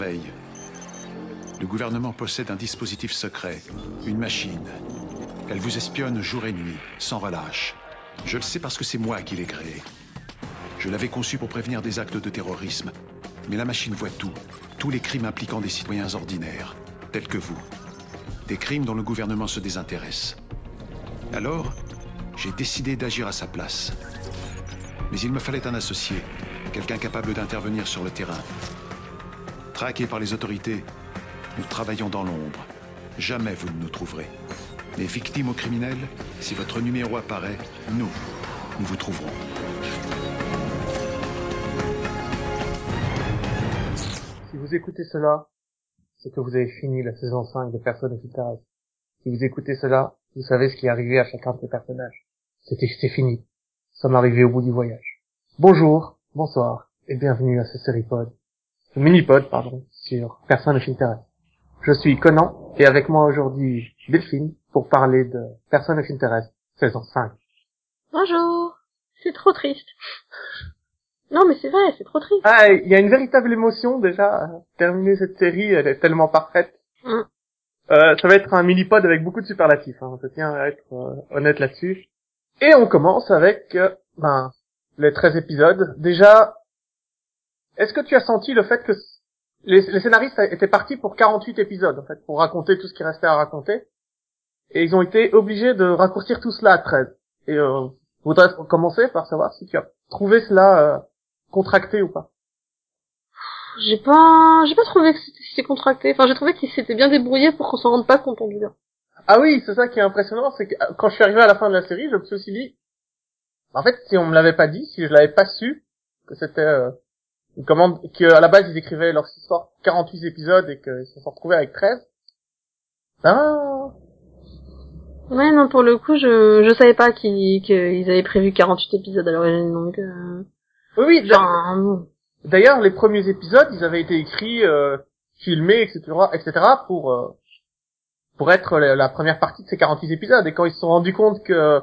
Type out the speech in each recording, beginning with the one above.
Le gouvernement possède un dispositif secret, une machine. Elle vous espionne jour et nuit, sans relâche. Je le sais parce que c'est moi qui l'ai créée. Je l'avais conçue pour prévenir des actes de terrorisme. Mais la machine voit tout, tous les crimes impliquant des citoyens ordinaires, tels que vous. Des crimes dont le gouvernement se désintéresse. Alors, j'ai décidé d'agir à sa place. Mais il me fallait un associé, quelqu'un capable d'intervenir sur le terrain. Traqué par les autorités, nous travaillons dans l'ombre. Jamais vous ne nous trouverez. Mais victime aux criminels, si votre numéro apparaît, nous, nous vous trouverons. Si vous écoutez cela, c'est que vous avez fini la saison 5 de Personne Filtrage. Si vous écoutez cela, vous savez ce qui est arrivé à chacun de ces personnages. C'était, c'est fini. Nous sommes arrivés au bout du voyage. Bonjour, bonsoir, et bienvenue à ce série-pod. Ce mini-pod, pardon, sur Personne ne s'intéresse. Je suis Conan, et avec moi aujourd'hui, Delphine, pour parler de Personne ne s'intéresse, saison 5. Bonjour. C'est trop triste. Non, mais c'est vrai, c'est trop triste. Ah, il y a une véritable émotion déjà. Terminer cette série, elle est tellement parfaite. Mm. Euh, ça va être un mini-pod avec beaucoup de superlatifs. Hein. Je tiens à être euh, honnête là-dessus. Et on commence avec euh, ben, les 13 épisodes. Déjà, est-ce que tu as senti le fait que les, les scénaristes étaient partis pour 48 épisodes, en fait, pour raconter tout ce qui restait à raconter Et ils ont été obligés de raccourcir tout cela à 13. Et euh, je voudrais commencer par savoir si tu as trouvé cela euh, contracté ou pas. J'ai pas, j'ai pas trouvé que c'était si contracté. Enfin, j'ai trouvé qu'ils s'étaient bien débrouillés pour qu'on s'en rende pas compte en du bien. Ah oui, c'est ça qui est impressionnant, c'est que euh, quand je suis arrivé à la fin de la série, je me suis aussi dit, en fait, si on me l'avait pas dit, si je l'avais pas su, que c'était euh, commande, que à la base ils écrivaient leur histoire 48 épisodes et qu'ils se sont retrouvés avec 13, ben, Ouais, non, pour le coup, je, je savais pas qu'ils, qu'ils avaient prévu 48 épisodes à l'origine, donc, euh... oui, oui, Enfin, d'ailleurs, les premiers épisodes, ils avaient été écrits, euh, filmés, etc., etc., pour, euh, pour être la, la première partie de ces 48 épisodes. Et quand ils se sont rendus compte que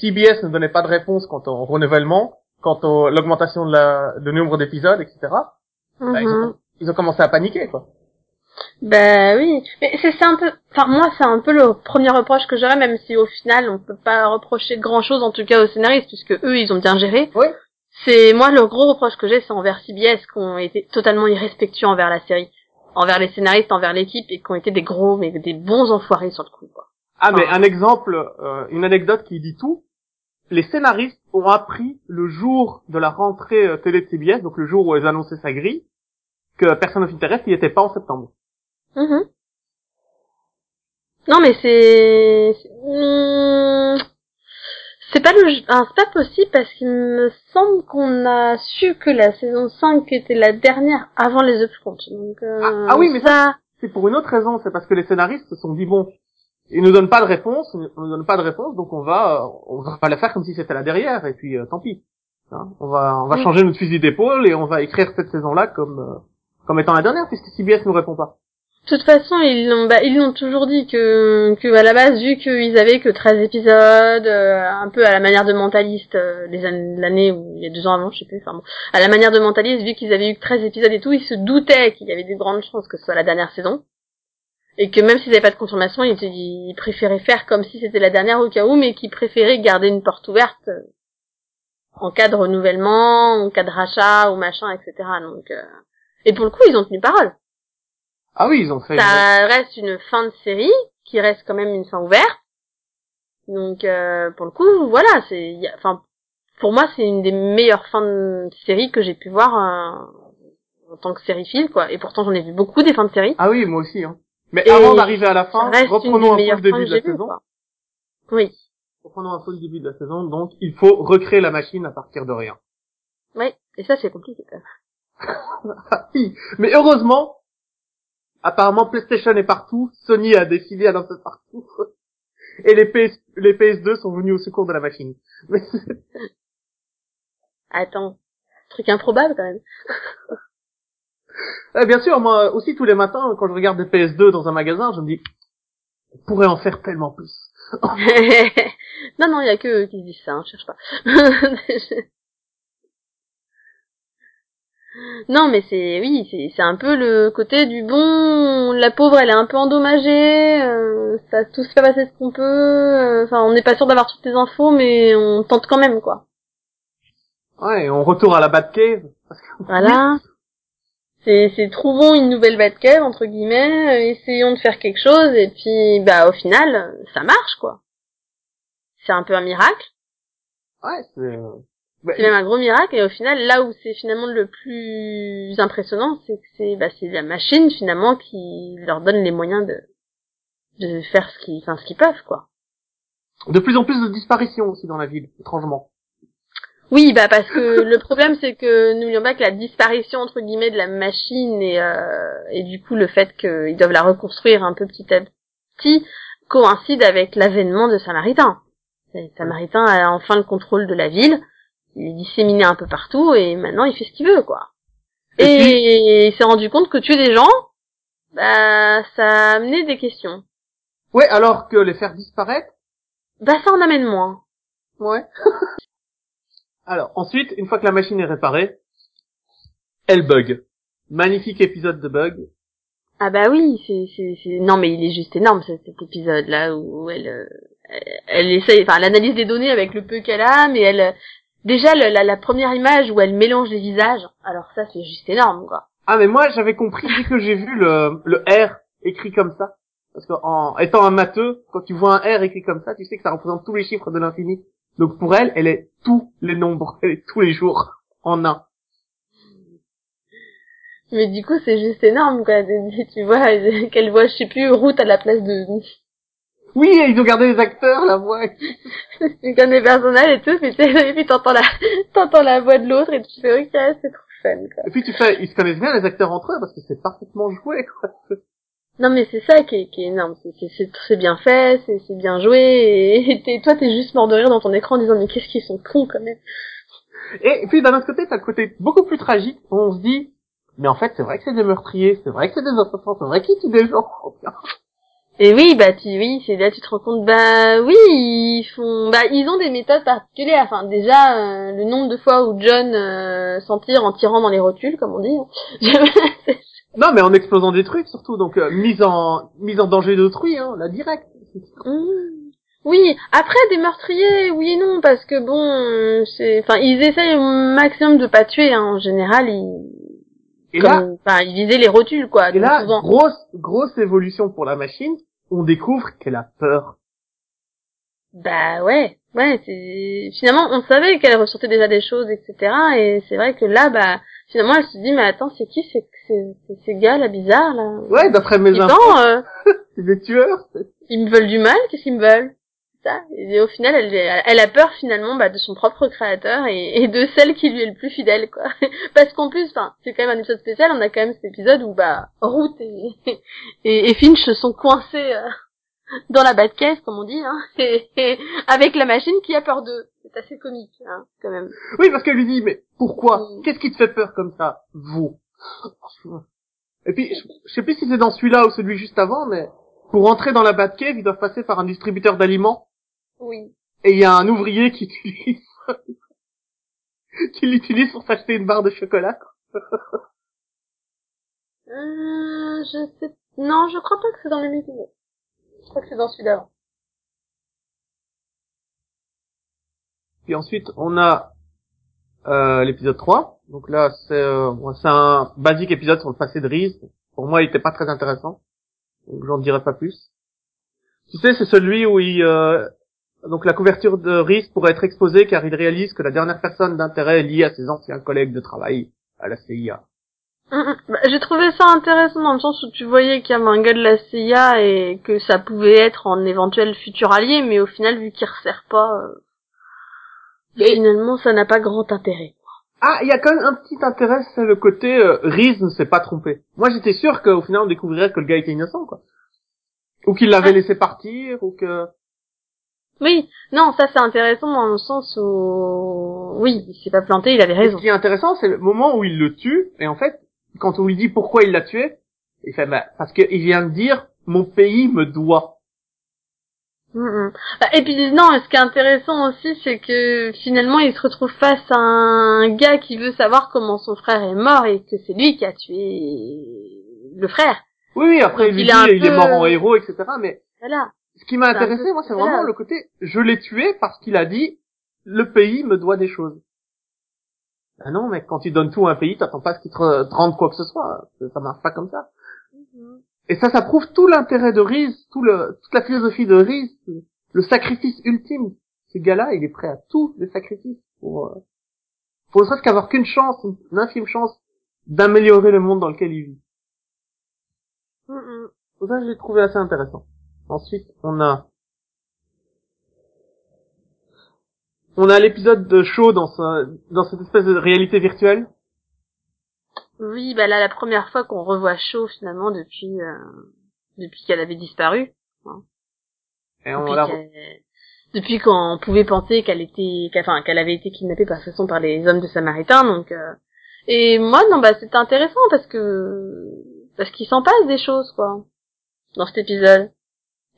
CBS ne donnait pas de réponse quant au renouvellement, quant à l'augmentation de la, de nombre d'épisodes, etc., bah, ils, Mhm. ont, ils ont commencé à paniquer, quoi. Bah oui, mais c'est c'est un peu, enfin moi c'est un peu le premier reproche que j'aurais, même si au final on peut pas reprocher grand chose en tout cas aux scénaristes puisque eux ils ont bien géré. Oui. C'est moi le gros reproche que j'ai c'est envers CBS qui ont été totalement irrespectueux envers la série, envers les scénaristes, envers l'équipe et qui ont été des gros mais des bons enfoirés sur le coup quoi. Ah, mais un exemple, euh, une anecdote qui dit tout. Les scénaristes ont appris le jour de la rentrée euh, télé de CBS, donc le jour où ils annonçaient sa grille, que Personne of Interest, il était pas en septembre. Mhm. Non mais c'est c'est- hmm, pas le pas possible parce qu'il me semble qu'on a su que la saison 5 était la dernière avant les upfronts. Donc euh, Ah- ah oui, mais ça C'est pour une autre raison, c'est parce que les scénaristes se sont dit bon, ils nous donnent pas de réponse, ils nous donnent pas de réponse, donc on va, euh, on va pas la faire comme si c'était la derrière, et puis euh, tant pis. Hein, on va, on va changer notre fusil d'épaule et on va écrire cette saison-là comme, euh, comme étant la dernière, puisque CBS nous répond pas. de toute façon, ils l'ont bah, ils l'ont toujours dit que que à la base vu qu'ils avaient que 13 épisodes euh, un peu à la manière de mentaliste euh, les années l'année ou il y a deux ans avant, je sais plus, enfin bon, à la manière de mentaliste vu qu'ils avaient eu que 13 épisodes et tout, ils se doutaient qu'il y avait des grandes chances que ce soit la dernière saison. Et que même s'ils n'avaient pas de confirmation, ils, ils préféraient faire comme si c'était la dernière au cas où, mais qu'ils préféraient garder une porte ouverte euh, en cas de renouvellement, en cas de rachat ou machin, etc. Donc, euh, et pour le coup, ils ont tenu parole Ah oui, ils ont fait. ça reste une fin de série qui reste quand même une fin ouverte. Donc euh, pour le coup, voilà, c'est enfin pour moi c'est une des meilleures fins de série que j'ai pu voir euh, en tant que sériephile quoi. Et pourtant j'en ai vu beaucoup des fins de série. Ah oui, moi aussi. Hein. Mais Et avant d'arriver à la fin, reprenons un peu le début de la saison. Oui, Reprenons un peu le début de la saison. Donc, il faut recréer la machine à partir de rien. oui. Et ça c'est compliqué quand même. Ah oui. Mais heureusement, apparemment PlayStation est partout, Sony a défilé à un peu partout. Et les PS, les PS2 sont venus au secours de la machine. Mais Attends, truc improbable quand même. Ah, bien sûr, moi aussi tous les matins, quand je regarde des PS2 dans un magasin, je me dis, on pourrait en faire tellement plus. non non, il y a que eux qui se disent ça, hein, cherche pas. Non, mais c'est oui, c'est c'est un peu le côté du bon. La pauvre, elle est un peu endommagée. euh, ça tout se fait passer ce qu'on peut. euh, Enfin, on n'est pas sûr d'avoir toutes les infos, mais on tente quand même, quoi. Ouais, et on retourne à la Batcave. Parce que... Voilà. C'est trouvons une nouvelle Batcave entre guillemets, euh, essayons de faire quelque chose et puis bah au final ça marche quoi. C'est un peu un miracle. Ouais, c'est... euh, bah, C'est même un gros miracle et au final là où c'est finalement le plus impressionnant c'est que c'est bah c'est la machine finalement qui leur donne les moyens de de faire ce qu'ils enfin ce qu'ils peuvent quoi. De plus en plus de disparitions aussi dans la ville, étrangement. Oui bah parce que le problème c'est que n'oublions pas que la disparition entre guillemets de la machine et euh, et du coup le fait qu'ils doivent la reconstruire un peu petit à petit coïncide avec l'avènement de Samaritain. Et Samaritain a enfin le contrôle de la ville, il est disséminé un peu partout et maintenant il fait ce qu'il veut quoi. Et Et il s'est rendu compte que tuer des gens, bah ça a amené des questions. Ouais, alors que les faire disparaître, Bah ça en amène moins. ouais. alors, ensuite, une fois que la machine est réparée, elle bug. Magnifique épisode de bug. Ah bah oui, c'est non mais il est juste énorme cet, cet épisode là où elle euh, elle, essaye enfin elle analyse les données avec le peu qu'elle a mais elle déjà le- la, la première image où elle mélange les visages alors ça c'est juste énorme quoi. Ah, mais moi, j'avais compris dès que j'ai vu le, le R écrit comme ça. Parce que en étant un matheux, quand tu vois un R écrit comme ça, tu sais que ça représente tous les chiffres de l'infini. Donc pour elle, elle est tous les nombres, elle est tous les jours en un. Mais du coup c'est juste énorme quoi. Tu tu vois qu'elle voit je sais plus route à la place de Oui, ils ont gardé les acteurs, la voix. c'est comme des personnages et tout et puis t'entends la t'entends la voix de l'autre et tu fais ok c'est trop fun quoi. Et puis tu fais, ils se connaissent bien les acteurs entre eux parce que c'est parfaitement joué, quoi. Non mais c'est ça qui est, qui est énorme, c'est bien fait, c'est bien joué et, et t'es- toi t'es juste mort de rire dans ton écran en disant mais qu'est-ce qu'ils sont cons quand même. Et puis d'un autre côté, t'as le côté beaucoup plus tragique où on se dit, mais en fait, c'est vrai que c'est des meurtriers, c'est vrai que c'est des assassins, c'est vrai qu'ils tuent des gens. Et oui bah tu oui c'est là tu te rends compte bah oui ils font bah ils ont des méthodes particulières enfin déjà euh, le nombre de fois où John euh, s'en tire en tirant dans les rotules comme on dit. hein. Non, mais en explosant des trucs surtout, donc euh, mise en mise en danger d'autrui, hein, la direct. Mmh. Oui, après des meurtriers, oui et non, parce que bon, euh, c'est, enfin, ils essayent au maximum de pas tuer. Hein. En général, ils, Et comme- ils visaient les rotules, quoi. et donc là, souvent. grosse grosse évolution pour la machine. On découvre qu'elle a peur. Bah ouais, ouais. C'est finalement, on savait qu'elle ressortait déjà des choses, etc. Et c'est vrai que là, bah, finalement, elle se dit, mais attends, c'est qui, c'est c'est c'est ces gars là bizarres là. Ouais, d'après mes infos, euh, c'est des tueurs. ils me veulent du mal, qu'est-ce qu'ils me veulent? Ça. Et au final, elle, elle a peur finalement bah, de son propre créateur et, et de celle qui lui est le plus fidèle, quoi. Parce qu'en plus, enfin, c'est quand même un épisode spécial. On a quand même cet épisode où bah Root et, et, et Finch sont coincés euh, dans la Batcave, comme on dit, hein, et, et avec la machine qui a peur d'eux. C'est assez comique, hein, quand même. Oui, parce qu'elle lui dit, mais pourquoi Mm. Qu'est-ce qui te fait peur comme ça Vous? Et puis, je, je sais plus si c'est dans celui-là ou celui juste avant, mais pour entrer dans la Batcave, ils doivent passer par un distributeur d'aliments. Oui. Et il y a un ouvrier qui utilise, qui l'utilise pour s'acheter une barre de chocolat. Euh, je sais. Non, je crois pas que c'est dans le épisode. Je crois que c'est dans celui d'avant. Puis ensuite, on a euh, l'épisode 3. Donc là, c'est euh, un basique épisode sur le passé de Reese. Pour moi, il était pas très intéressant. Donc j'en dirai pas plus. Tu sais, c'est celui où il... euh, donc la couverture de Reese pourrait être exposée car il réalise que la dernière personne d'intérêt est liée à ses anciens collègues de travail à la CIA. Hum, hum. Bah, J'ai trouvé ça intéressant dans le sens où tu voyais qu'il y avait un gars de la CIA et que ça pouvait être en éventuel futur allié, mais au final, vu qu'il resserre pas, euh, Finalement, ça n'a pas grand intérêt. Ah, il y a quand même un petit intérêt, c'est le côté euh, Reese ne s'est pas trompé. Moi, j'étais sûr qu'au final, on découvrirait que le gars était innocent, quoi. Ou qu'il l'avait Ah. laissé partir, ou que... Oui, non, ça c'est intéressant dans le sens où, oui, il s'est pas planté, il avait Et raison. ce qui est intéressant, c'est le moment où il le tue, et en fait, quand on lui dit pourquoi il l'a tué, il fait, bah, parce qu'il vient de dire, mon pays me doit. Mm, mm. Bah, et puis non, ce qui est intéressant aussi, c'est que finalement, il se retrouve face à un gars qui veut savoir comment son frère est mort et que c'est lui qui a tué le frère. Oui, oui, après, Donc, il il dit, est mort en héros, etc. Mais Voilà. ce qui m'a intéressé, peu- moi, c'est voilà. vraiment le côté, je l'ai tué parce qu'il a dit, le pays me doit des choses. Ah non, mais quand tu donnes tout à un pays, t'attends pas à ce qu'il te re- te rende quoi que ce soit. Ça- Ça marche pas comme ça. Et ça, ça prouve tout l'intérêt de Reese, tout le, toute la philosophie de Reese, le sacrifice ultime. Ce gars-là, il est prêt à tous les sacrifices pour, euh, pour ne serait-ce qu'avoir qu'une chance, une infime chance d'améliorer le monde dans lequel il vit. Mm, mm. Ça, je l'ai trouvé assez intéressant. Ensuite, on a, on a l'épisode de Shaw dans sa, dans cette espèce de réalité virtuelle. Oui, bah là, la première fois qu'on revoit Shaw finalement depuis euh, depuis qu'elle avait disparu. Et on depuis, la, qu'elle- depuis qu'on pouvait penser qu'elle était, qu'elle- enfin, qu'elle avait été kidnappée par façon par les hommes de Samaritain, donc. euh, Et moi, non, bah c'était intéressant parce que parce qu'il s'en passe des choses, quoi, dans cet épisode.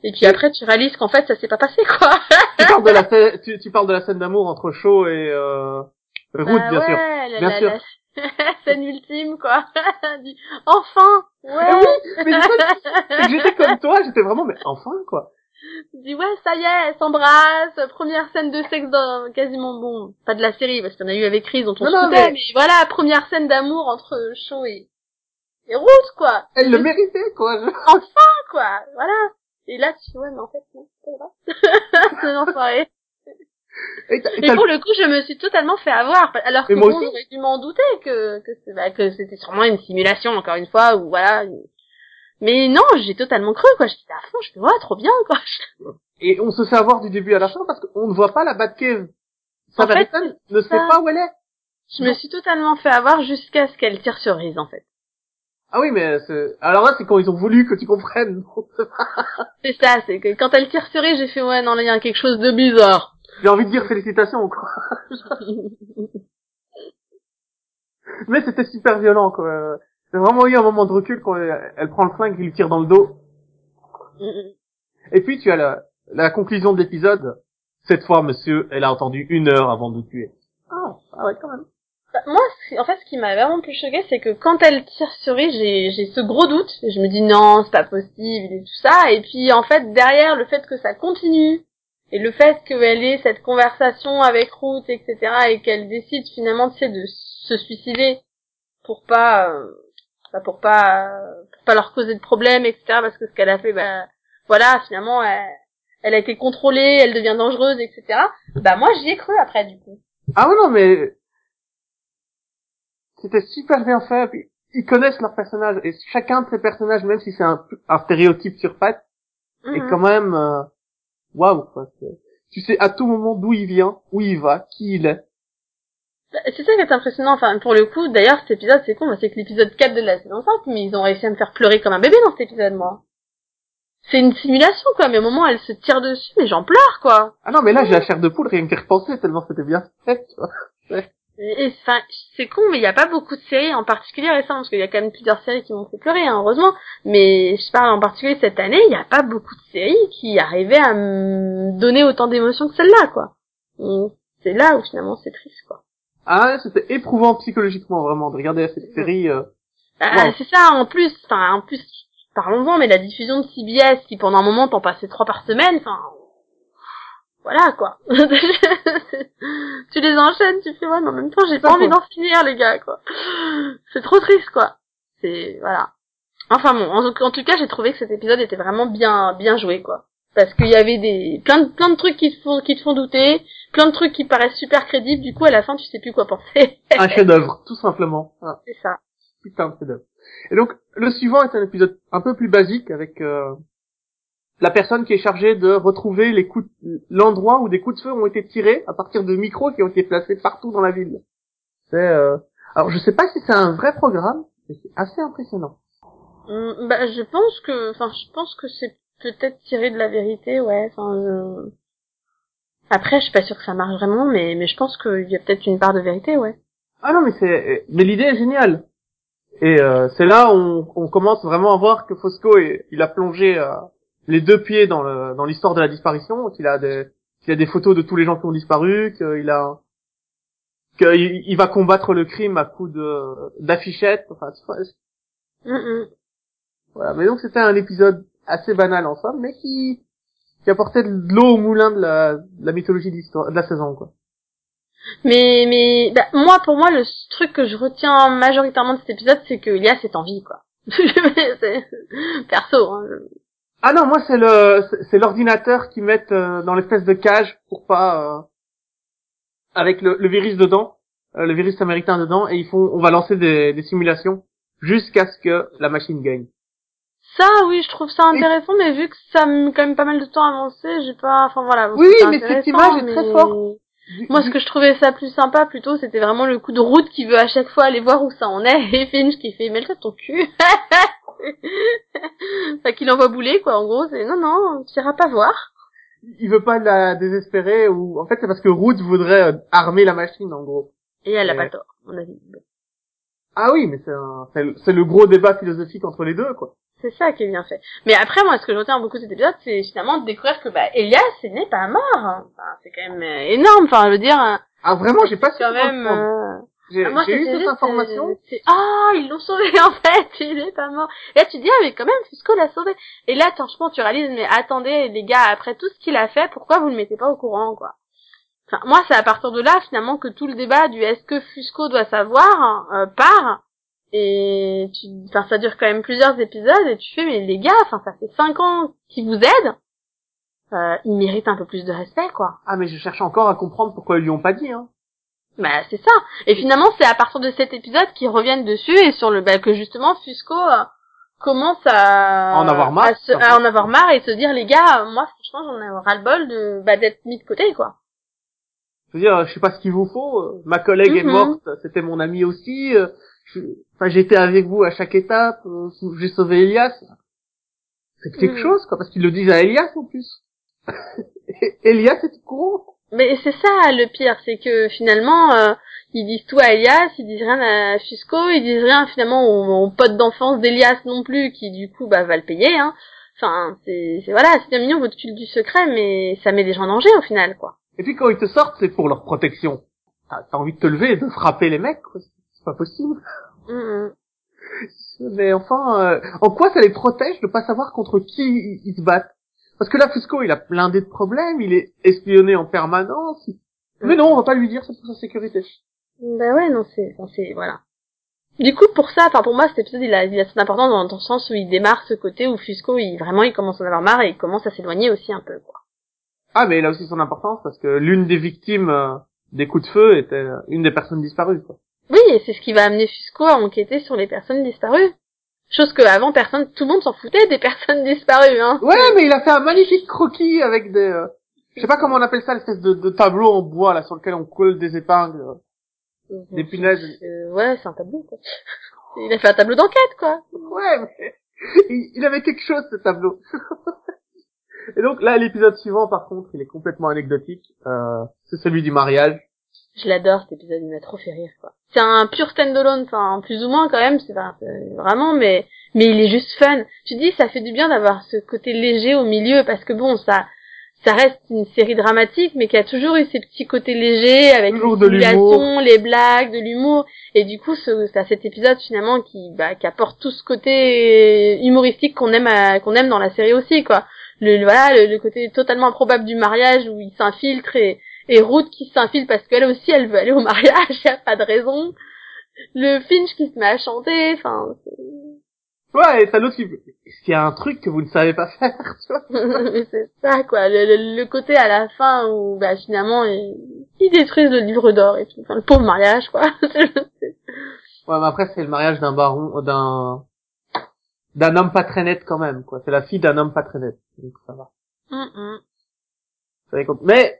Et puis après, tu réalises qu'en fait, ça s'est pas passé, quoi. tu parles de la scène, tu, tu parles de la scène d'amour entre Shaw et, euh, Ruth, Bah bien sûr. ouais, la, Bien la, sûr. scène ultime, quoi. Du- enfin, ouais. oui, mais j'étais comme toi, j'étais vraiment, mais enfin, quoi. dit ouais ça y est, elle s'embrasse, première scène de sexe dans quasiment bon, pas de la série parce qu'il y en a eu avec Chris dont on Non, se non, foutait, mais- mais... voilà, première scène d'amour entre Shaw et, et Ruth quoi. Elle le méritait, quoi. Je- Enfin quoi, voilà. Et là tu ouais mais en fait non, c'est pas grave. c'est. Et pour le coup je me suis totalement fait avoir, alors que bon j'aurais dû m'en douter que que c'est- bah, que c'était sûrement une simulation encore une fois ou voilà. Mais non, j'ai totalement cru quoi, j'étais à fond, je fais ouais trop bien quoi. Et on se fait avoir du début à la fin parce qu'on ne voit pas la Batcave. Fait, Samaritan ne sait ça. pas où elle est. Je me suis totalement fait avoir jusqu'à ce qu'elle tire sur Reese, en fait. Ah oui, mais alors là, c'est quand ils ont voulu que tu comprennes. C'est ça, c'est que quand elle tire sur Reese, j'ai fait, ouais, non, là, il y a quelque chose de bizarre. J'ai envie de dire félicitations, quoi. Mais c'était super violent, quoi. J'ai vraiment eu un moment de recul quand elle, prend le flingue et lui tire dans le dos. Et puis tu as la, la conclusion de l'épisode. Cette fois, monsieur, elle a entendu une heure avant de le tuer. Ah, ah ouais, quand même. Bah, Moi, en fait, ce qui m'a vraiment plus choqué, c'est que quand elle tire sur Reese, j'ai, j'ai ce gros doute. Et je me dis, non, c'est pas possible, et tout ça. Et puis, en fait, derrière, le fait que ça continue, et le fait qu'elle ait cette conversation avec Ruth, etc., et qu'elle décide finalement, tu sais, de se suicider pour pas, euh, pour pas, pour pas leur causer de problème, etc., parce que ce qu'elle a fait, bah, voilà, finalement, elle, elle a été contrôlée, elle devient dangereuse, etc. Bah, moi, j'y ai cru après, du coup. Ah ouais, non, mais c'était super bien fait. Puis, ils connaissent leurs personnages et chacun de ces personnages, même si c'est un, un stéréotype sur pattes, est Mhm. quand même euh, waouh. quoi. Tu sais à tout moment d'où il vient, où il va, qui il est. Bah, C'est ça qui est impressionnant, enfin, pour le coup, d'ailleurs, cet épisode, c'est con, c'est que l'épisode 4 de la saison 5, mais ils ont réussi à me faire pleurer comme un bébé dans cet épisode, moi. C'est une simulation, quoi, mais au moment où elle se tire dessus, mais j'en pleure, quoi. Ah non, mais là j'ai la chair de poule rien qu'y repenser tellement c'était bien fait. tu vois. Enfin, c'est con, mais il n'y a pas beaucoup de séries, en particulier récemment, parce qu'il y a quand même plusieurs séries qui m'ont fait pleurer, hein, heureusement, mais je parle en particulier cette année, il n'y a pas beaucoup de séries qui arrivaient à me donner autant d'émotions que celle-là, quoi. C'est là où finalement c'est triste, quoi. Ah c'était éprouvant psychologiquement vraiment de regarder cette série. euh, Bah, Wow. C'est ça, en plus, enfin, en plus, parlons-en, mais la diffusion de CBS, qui pendant un moment t'en passait trois par semaine, enfin, voilà, quoi. tu les enchaînes, tu fais, ouais, mais en même temps, j'ai pas Ça, envie d'en finir, les gars, quoi. C'est trop triste, quoi. C'est, voilà. Enfin bon, en, en tout cas, j'ai trouvé que cet épisode était vraiment bien, bien joué, quoi. Parce qu'il y avait des, plein de, plein de trucs qui te font, qui te font douter, plein de trucs qui paraissent super crédibles, du coup, à la fin, tu sais plus quoi penser. un chef-d'œuvre, tout simplement. Ah. C'est ça. putain de chef-d'œuvre. Et donc, le suivant est un épisode un peu plus basique avec euh, la personne qui est chargée de retrouver les coups, l'endroit où des coups de feu ont été tirés à partir de micros qui ont été placés partout dans la ville. C'est, euh... alors je sais pas si c'est un vrai programme, mais c'est assez impressionnant. Hum, bah, je pense que, enfin, je pense que c'est peut-être tiré de la vérité, ouais. Enfin, je- après, je suis pas sûre que ça marche vraiment, mais mais je pense qu'il y a peut-être une part de vérité, ouais. Ah non, mais c'est, mais l'idée est géniale. Et euh, c'est là où on, on commence vraiment à voir que Fosco, est- il a plongé euh, les deux pieds dans le dans l'histoire de la disparition, qu'il a des qu'il a des photos de tous les gens qui ont disparu, qu'il a qu'il il va combattre le crime à coups de d'affichettes, enfin Mm, mm. voilà. Mais donc c'était un épisode assez banal en somme, mais qui qui apportait de l'eau au moulin de la, de la mythologie de l'histoire de la saison quoi. Mais, mais, bah, moi, pour moi, le truc que je retiens majoritairement de cet épisode, c'est qu'il y a cette envie, quoi. Perso, hein. Ah non, moi c'est le c'est- l'ordinateur qui mettent euh, dans l'espèce de cage pour pas euh, avec le, le virus dedans, euh, le virus américain dedans, et ils font on va lancer des, des simulations jusqu'à ce que la machine gagne. Ça, oui, je trouve ça intéressant, mais vu que ça met quand même pas mal de temps à avancer, j'ai pas, enfin voilà. bon, Oui, mais cette image est très mais- forte. Moi, ce que je trouvais ça plus sympa, plutôt, c'était vraiment le coup de route qui veut à chaque fois aller voir où ça en est, et Finch qui fait, mets-le ton cul. enfin, qu'il envoie bouler, quoi, en gros, c'est, non, non, tu iras pas voir. il veut pas la désespérer ou en fait c'est parce que Root voudrait euh, armer la machine en gros. Et elle a Et- pas tort, à mon avis. Ah oui, mais c'est un- c'est le- gros débat philosophique entre les deux quoi. C'est ça qui est bien fait. Mais après, moi, ce que je retiens beaucoup de cet épisode, c'est finalement de découvrir que, bah, Elias, n'est pas mort. hein. Enfin, c'est quand même euh, énorme, enfin, je veux dire, euh, Ah vraiment, j'ai pas su quand même, euh, J'ai Ah, moi, j'ai eu cette juste, information. Ah, ils l'ont sauvé en fait, il est pas mort. Et là, tu te dis, ah, mais quand même, Fusco l'a sauvé. Et là, franchement, tu réalises, mais attendez, les gars, après tout ce qu'il a fait, pourquoi vous le mettez pas au courant, quoi? Enfin, moi, c'est à partir de là, finalement, que tout le débat du est-ce que Fusco doit savoir euh, part. Et tu, enfin, ça dure quand même plusieurs épisodes, et tu fais, mais les gars, enfin, ça fait cinq ans qu'ils vous aident. Euh, ils méritent un peu plus de respect, quoi. Ah mais je cherche encore à comprendre pourquoi ils lui ont pas dit hein. Bah c'est ça. Et finalement c'est à partir de cet épisode qu'ils reviennent dessus et sur le bah, que justement Fusco euh, commence à en avoir marre, à, se- à en avoir marre et se dire les gars moi franchement j'en ai ras le bol de bah, d'être mis de côté quoi. Je veux dire, je sais pas ce qu'il vous faut. Ma collègue est Mhm. morte, c'était mon amie aussi. euh, je- Enfin, j'étais avec vous à chaque étape. J'ai sauvé Elias. C'est quelque Mhm. chose, quoi, parce qu'ils le disent à Elias en plus. Elias est au courant. Mais c'est ça le pire c'est que finalement euh, ils disent tout à Elias, ils disent rien à Fusco, ils disent rien finalement au, au pote d'enfance d'Elias non plus qui du coup bah va le payer hein. Enfin c'est voilà c'est bien mignon votre culte du secret mais ça met des gens en danger au final quoi. Et puis quand ils te sortent, c'est pour leur protection. T'as t'as envie de te lever et de frapper les mecs, quoi. C'est pas possible. Mais enfin, euh, en quoi ça les protège de pas savoir contre qui ils se battent? Parce que là, Fusco, il a blindé de problèmes, il est espionné en permanence. Mais non, on va pas lui dire, c'est pour sa sécurité. Bah ouais, non, c'est, c'est, voilà. Du coup, pour ça, enfin, pour moi, cet épisode, il a, il a son importance dans, dans le sens où il démarre ce côté où Fusco, il, vraiment, il commence à en avoir marre et il commence à s'éloigner aussi un peu, quoi. Ah, mais il a aussi son importance parce que l'une des victimes euh, des coups de feu était euh, une des personnes disparues. Quoi. Oui, et c'est ce qui va amener Fusco à enquêter sur les personnes disparues. Chose que avant personne, tout le monde s'en foutait des personnes disparues, hein. Ouais, mais il a fait un magnifique croquis avec des... euh, je sais pas comment on appelle ça, l'espèce de, de tableau en bois là sur lequel on colle des épingles. Des punaises. Euh, ouais, c'est un tableau, quoi. Il a fait un tableau d'enquête, quoi. Ouais, mais il, il avait quelque chose ce tableau. Et donc là, l'épisode suivant, par contre, il est complètement anecdotique. Euh, c'est celui du mariage. Je l'adore cet épisode, il m'a trop fait rire quoi. C'est un pur stand-alone, enfin plus ou moins quand même, c'est vraiment, mais mais il est juste fun. Tu dis ça fait du bien d'avoir ce côté léger au milieu parce que bon ça ça reste une série dramatique mais qui a toujours eu ces petits côtés légers avec les les blagues, de l'humour et du coup ce, c'est à cet épisode finalement qui bah, qui apporte tout ce côté humoristique qu'on aime qu'on aime dans la série aussi quoi. Le le- voilà le, le côté totalement improbable du mariage où il s'infiltre et et Ruth qui s'infile parce qu'elle aussi elle veut aller au mariage, y a pas de raison. Le Finch qui se met à chanter, enfin, Ouais, et t'as l'autre qui... Qu'il y a un truc que vous ne savez pas faire, tu vois mais c'est ça quoi, le, le- le côté à la fin où bah finalement ils, ils détruisent le livre d'or et tout, enfin le pauvre mariage quoi. Ouais, mais après, c'est le mariage d'un baron, d'un... d'un homme pas très net quand même, quoi. C'est la fille d'un homme pas très net. Donc ça va. Va compte. Mais,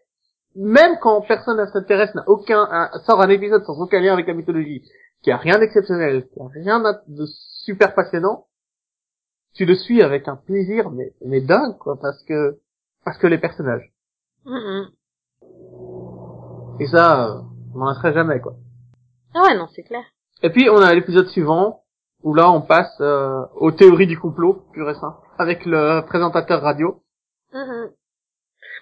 même quand personne ne s'intéresse, n'a aucun, un- sort un épisode sans aucun lien avec la mythologie, qui a rien d'exceptionnel, qui a rien de super passionnant, tu le suis avec un plaisir, mais, mais dingue, quoi, parce que, parce que les personnages. Hum. Et ça, euh, on n'en serait jamais, quoi. Ah ouais non c'est clair. Et puis, on a l'épisode suivant, où là on passe euh, aux théories du complot pur et simple avec le présentateur radio. Mhm.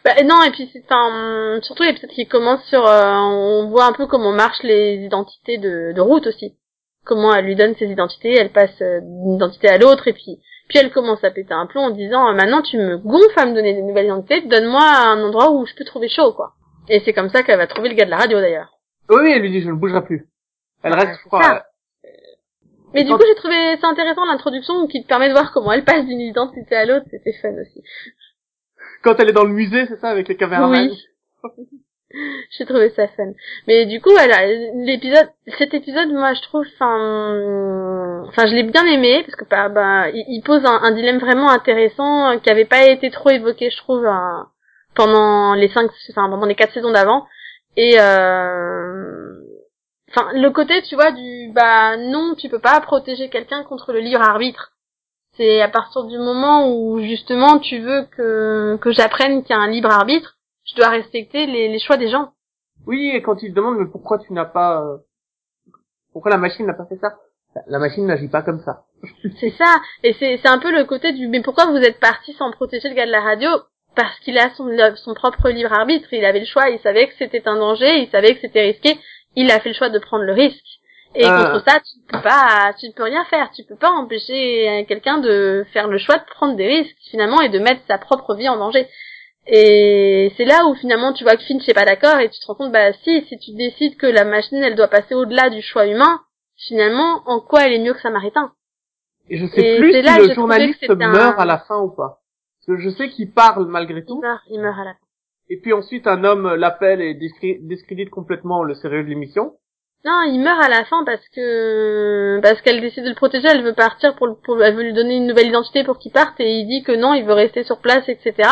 Bah, non, et puis c'est enfin surtout l'épisode qui commence sur euh, on voit un peu comment marchent les identités de, de route aussi. Comment elle lui donne ses identités, elle passe euh, d'une identité à l'autre et puis puis elle commence à péter un plomb en disant maintenant tu me gonfles à me donner des nouvelles identités, donne-moi un endroit où je peux trouver chaud quoi. Et c'est comme ça qu'elle va trouver le gars de la radio d'ailleurs. Oui, elle lui dit je ne bougerai plus. Elle Ouais, reste c'est froide. ça. Mais du coup, j'ai trouvé ça intéressant l'introduction qui te permet de voir comment elle passe d'une identité à l'autre, c'était fun aussi. Quand elle est dans le musée, c'est ça, avec les caméramans. Oui. J'ai trouvé ça fun. Mais du coup, voilà, l'épisode, cet épisode, moi, je trouve, enfin, enfin, je l'ai bien aimé parce que, bah, bah, il, pose un, un dilemme vraiment intéressant euh, qui avait pas été trop évoqué, je trouve, euh, pendant les cinq, enfin, pendant les quatre saisons d'avant. Et, euh, enfin, le côté, tu vois, du, bah, non, tu peux pas protéger quelqu'un contre le libre arbitre. C'est à partir du moment où, justement, tu veux que, que j'apprenne qu'il y a un libre arbitre, je dois respecter les, les choix des gens. Oui, et quand il se demande mais pourquoi tu n'as pas, euh, pourquoi la machine n'a pas fait ça, la machine n'agit pas comme ça. C'est ça. Et c'est, c'est un peu le côté du, mais pourquoi vous êtes parti sans protéger le gars de la radio? Parce qu'il a son, son propre libre arbitre. Il avait le choix. Il savait que c'était un danger. Il savait que c'était risqué. Il a fait le choix de prendre le risque. Et Euh. contre ça, tu peux pas, tu ne peux rien faire. Tu peux pas empêcher quelqu'un de faire le choix de prendre des risques, finalement, et de mettre sa propre vie en danger. Et c'est là où finalement tu vois que Finch est pas d'accord et tu te rends compte, bah si, si tu décides que la machine elle doit passer au-delà du choix humain, finalement, en quoi elle est mieux que Samaritain Et je sais Et plus si là le journaliste meurt un- à la fin ou pas. Parce que je sais qu'il parle malgré Il tout. meurt, il meurt à la fin. Et puis ensuite un homme l'appelle et discré- discrédite complètement le sérieux de l'émission. Non, il meurt à la fin parce que parce qu'elle décide de le protéger, elle veut partir pour, le- pour elle veut lui donner une nouvelle identité pour qu'il parte et il dit que non, il veut rester sur place, etc.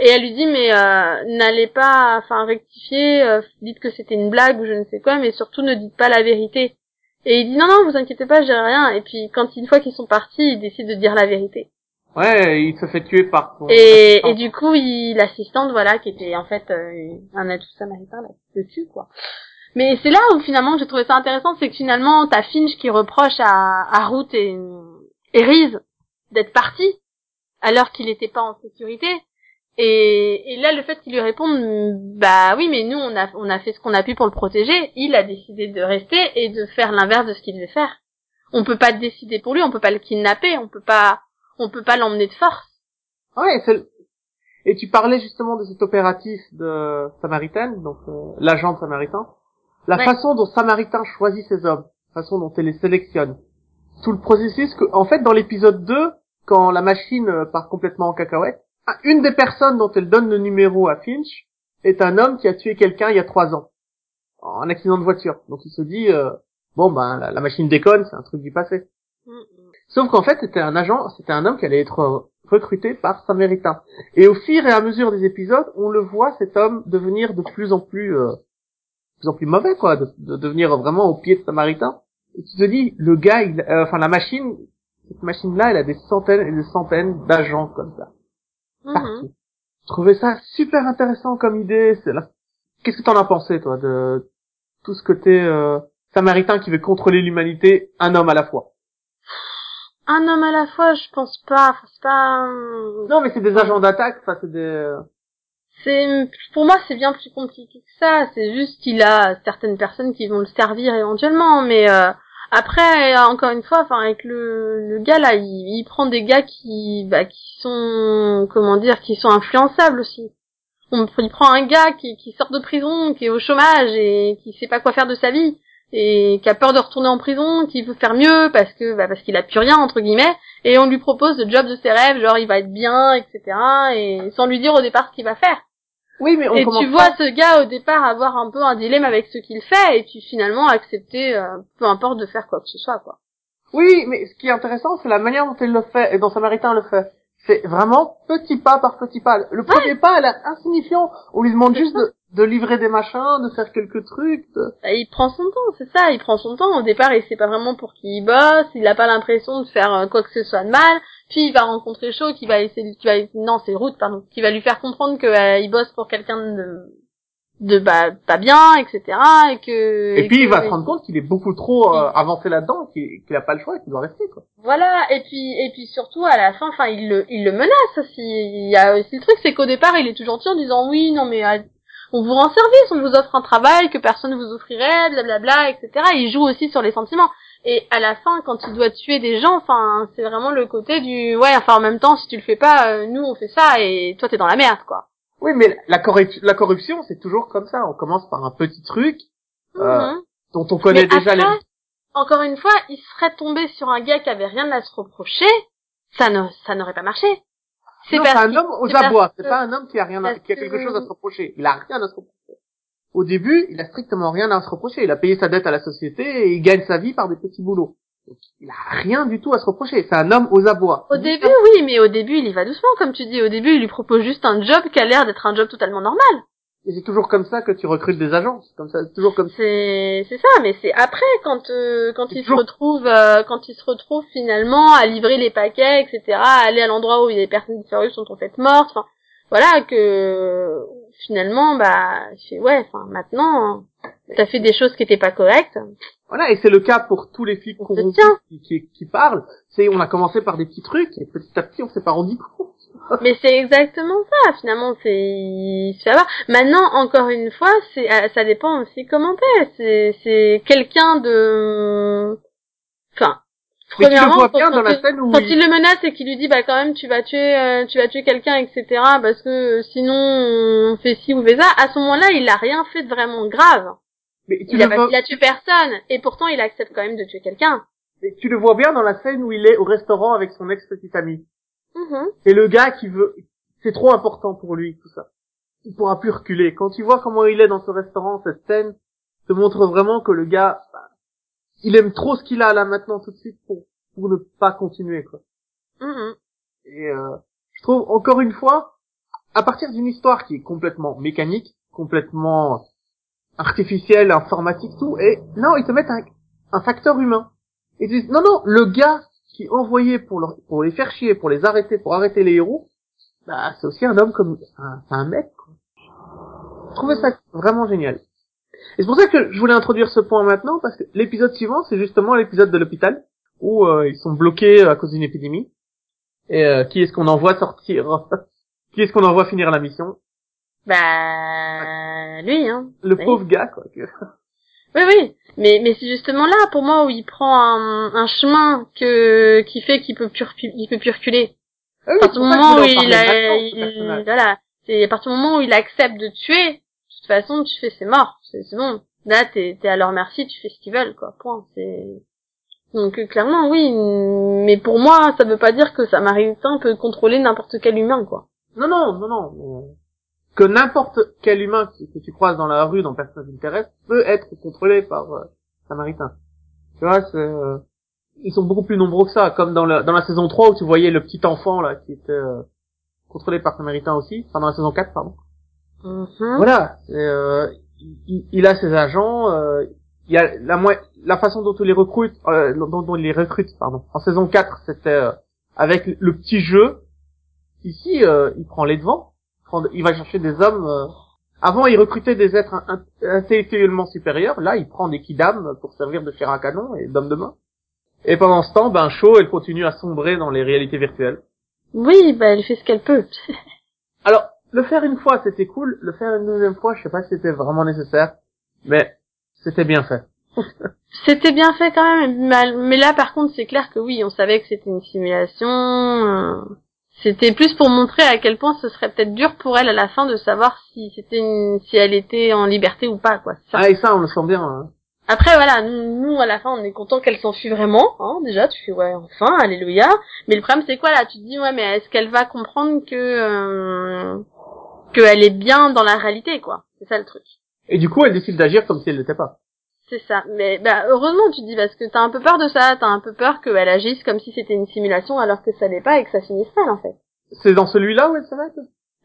Et elle lui dit mais euh, n'allez pas, enfin rectifier, euh, dites que c'était une blague ou je ne sais quoi, mais surtout ne dites pas la vérité. Et il dit non non, vous inquiétez pas, j'ai rien. Et puis quand une fois qu'ils sont partis, il décide de dire la vérité. Ouais, il se fait tuer par son Et, et du coup, il, l'assistante, voilà, qui était en fait euh, un atout samaritain, là, le tue, quoi. Mais c'est là où finalement j'ai trouvé ça intéressant, c'est que finalement t'as Finch qui reproche à, à Ruth et, et Reese d'être partis alors qu'il n'était pas en sécurité. Et, et là le fait qu'ils lui répondent, bah oui, mais nous on a on a fait ce qu'on a pu pour le protéger. Il a décidé de rester et de faire l'inverse de ce qu'il devait faire. On peut pas décider pour lui, on peut pas le kidnapper, on peut pas on peut pas l'emmener de force. Ouais, et tu parlais justement de cet opératif de Samaritaine, donc euh, l'agent de Samaritain. La Ouais. façon dont Samaritain choisit ses hommes, la façon dont elle les sélectionne. Tout le processus que, en fait, dans l'épisode 2, quand la machine euh, part complètement en cacahuète, ah, une des personnes dont elle donne le numéro à Finch est un homme qui a tué quelqu'un il y a trois ans. En accident de voiture. Donc il se dit, euh, bon ben, la, la machine déconne, c'est un truc du passé. Sauf qu'en fait, c'était un agent, c'était un homme qui allait être euh, recruté par Samaritain. Et au fur et à mesure des épisodes, on le voit cet homme devenir de plus en plus, euh, plus en plus mauvais, quoi, de, de devenir vraiment au pied de Samaritain. Et tu te dis, le gars, il, euh, enfin la machine, cette machine-là, elle a des centaines et des centaines d'agents comme ça. Mhm. partout. Je trouvais ça super intéressant comme idée. Qu'est-ce que t'en as pensé, toi, de tout ce côté euh, Samaritain qui veut contrôler l'humanité, un homme à la fois? Un homme à la fois, je pense pas. C'est pas. euh, Non, mais c'est des agents d'attaque, enfin c'est des... C'est pour moi c'est bien plus compliqué que ça. C'est juste qu'il a certaines personnes qui vont le servir éventuellement, mais euh, après encore une fois, enfin avec le, le gars là, il, il prend des gars qui bah, qui sont comment dire, qui sont influençables aussi. On, il prend un gars qui, qui sort de prison, qui est au chômage et qui sait pas quoi faire de sa vie et qui a peur de retourner en prison, qui veut faire mieux parce que bah, parce qu'il a plus rien entre guillemets et on lui propose le job de ses rêves, genre il va être bien, etc. et sans lui dire au départ ce qu'il va faire. Oui, mais on Et tu vois ce gars au départ avoir un peu un dilemme avec ce qu'il fait et puis finalement accepter euh, peu importe de faire quoi que ce soit quoi. Oui, mais ce qui est intéressant, c'est la manière dont il le fait, et dont Samaritain le fait. C'est vraiment petit pas par petit pas. Le premier pas, elle est insignifiant. On lui demande juste de, de livrer des machins, de faire quelques trucs. de- Bah, il prend son temps, c'est ça, il prend son temps. Au départ, il sait pas vraiment pour qui il bosse, il a pas l'impression de faire euh, quoi que ce soit de mal. Puis il va rencontrer Shaw qui va essayer, qui va, non c'est Route pardon, qui va lui faire comprendre que euh, il bosse pour quelqu'un de de bah pas bien, etc. Et que Et, puis que- il va se rendre compte qu'il est beaucoup trop euh, avancé là-dedans, qu'il qu'il a pas le choix, et qu'il doit rester quoi. Voilà, et puis et puis surtout à la fin, enfin il le il le menace aussi. Il y a aussi le truc, c'est qu'au départ il est tout gentil en disant oui non mais euh, on vous rend service, on vous offre un travail que personne ne vous offrirait, blablabla, etc. Il joue aussi sur les sentiments. Et à la fin, quand il doit tuer des gens, enfin c'est vraiment le côté du ouais, enfin en même temps si tu le fais pas, euh, nous on fait ça et toi t'es dans la merde quoi. Oui, mais la, corrup- la corruption, c'est toujours comme ça. On commence par un petit truc Euh, Mhm. dont on connaît Mais déjà après, les... encore une fois, il serait tombé sur un gars qui avait rien à se reprocher, ça ne ça n'aurait pas marché. C'est c'est un homme aux abois. C'est pas un homme qui a rien, à- qui a quelque que- chose à se reprocher. Il a rien à se reprocher. Au début, il a strictement rien à se reprocher. Il a payé sa dette à la société et il gagne sa vie par des petits boulots. Donc, il a rien du tout à se reprocher. C'est un homme aux abois. Au début, oui, mais au début, il y va doucement, comme tu dis. Au début, il lui propose juste un job qui a l'air d'être un job totalement normal. Et c'est toujours comme ça que tu recrutes des agents. C'est comme ça, c'est toujours comme ça. C'est, c'est ça, mais c'est après quand euh, quand il se retrouve euh, quand il se retrouve finalement à livrer les paquets, etc., à aller à l'endroit où il y a des personnes disparues sont en fait mortes. Enfin, voilà que finalement, bah, ouais, enfin maintenant, t'as fait des choses qui étaient pas correctes. Voilà, et c'est le cas pour tous les flics On se corrompus tient. qui, qui, qui parlent. C'est, on a commencé par des petits trucs et petit à petit, on s'est pas rendu compte. Mais c'est exactement ça, finalement, c'est, fait avoir. Maintenant, encore une fois, c'est, euh, ça dépend aussi comment t'es. C'est, c'est quelqu'un de, enfin, Mais tu le premièrement, vois bien dans la scène où quand il- il le menace et qu'il lui dit, bah, quand même, tu vas tuer, euh, tu vas tuer quelqu'un, etc., parce que euh, sinon, on fait ci ou fait ça, à ce moment-là, il a rien fait de vraiment grave. mais tu Il a, le pas- vois- il a tué personne, et pourtant, il accepte quand même de tuer quelqu'un. mais tu le vois bien dans la scène où il est au restaurant avec son ex-petite amie. Mhm. C'est le gars qui veut, c'est trop important pour lui, tout ça. Il pourra plus reculer. Quand tu vois comment il est dans ce restaurant, cette scène te montre vraiment que le gars, bah, il aime trop ce qu'il a là maintenant tout de suite pour, pour ne pas continuer, quoi. Mhm. Et euh, je trouve encore une fois, à partir d'une histoire qui est complètement mécanique, complètement artificielle, informatique, tout, et non, ils te mettent un, un facteur humain. Ils disent, non, non, le gars qui est envoyé pour, leur- pour les faire chier, pour les arrêter, pour arrêter les héros, bah, c'est aussi un homme comme, un, un mec, quoi. Je trouvais ça vraiment génial. Et c'est pour ça que je voulais introduire ce point maintenant, parce que l'épisode suivant, c'est justement l'épisode de l'hôpital, où euh, ils sont bloqués à cause d'une épidémie. Et euh, qui est-ce qu'on envoie sortir Qui est-ce qu'on envoie finir la mission Bah, lui, hein. Le Oui. pauvre gars, quoi. que- Oui, oui, mais mais c'est justement là pour moi où il prend un, un chemin que qui fait qu'il peut plus il peut plus reculer. Ah oui, À partir du moment où il, a, il- voilà, c'est à partir du moment où il accepte de tuer, de toute façon tu fais c'est mort, c'est bon. Là t'es à leur merci, tu fais ce qu'ils veulent quoi. Point. C'est donc euh, clairement oui, mais pour moi ça veut pas dire que Samaritain peut contrôler n'importe quel humain quoi. Non, non, non, non. Que n'importe quel humain que, tu croises dans la rue, dans Personnage Terrestre, peut être contrôlé par euh, Samaritain. Tu vois, c'est... euh, ils sont beaucoup plus nombreux que ça, comme dans la, dans la saison 3 où tu voyais le petit enfant là qui était euh, contrôlé par Samaritain aussi, enfin dans la saison 4 pardon. Mhm. Voilà, c'est, euh, il, il a ses agents, euh, il y a la la façon dont on les recrute, euh, dont, dont il les recrute, pardon. En saison 4, c'était euh, avec le petit jeu. Ici, euh, il prend les devants, il va chercher des hommes. euh, Avant, il recrutait des êtres in- in- intellectuellement supérieurs. Là, il prend des kidams pour servir de chair à canon et d'hommes de main. Et pendant ce temps, ben, Shaw, elle continue à sombrer dans les réalités virtuelles. Oui, bah elle fait ce qu'elle peut. Alors, le faire une fois, c'était cool. Le faire une deuxième fois, je sais pas si c'était vraiment nécessaire. Mais, c'était bien fait. C'était bien fait quand même, mais là par contre c'est clair que oui, on savait que c'était une simulation. euh, C'était plus pour montrer à quel point ce serait peut-être dur pour elle à la fin de savoir si c'était une... si elle était en liberté ou pas quoi. ça. Ah, et ça, on le sent bien. hein. Après voilà, nous, nous, à la fin on est content qu'elle s'enfuit vraiment, hein, déjà tu fais ouais enfin, alléluia. Mais le problème c'est quoi là? Tu te dis ouais mais est-ce qu'elle va comprendre que euh, qu'elle est bien dans la réalité quoi C'est ça le truc. Et du coup, elle décide d'agir comme si elle l'était pas. C'est ça. Mais bah heureusement tu te dis parce que t'as un peu peur de ça, t'as un peu peur qu'elle agisse comme si c'était une simulation alors que ça l'est pas et que ça finisse mal en fait. C'est dans celui-là où elle s'arrête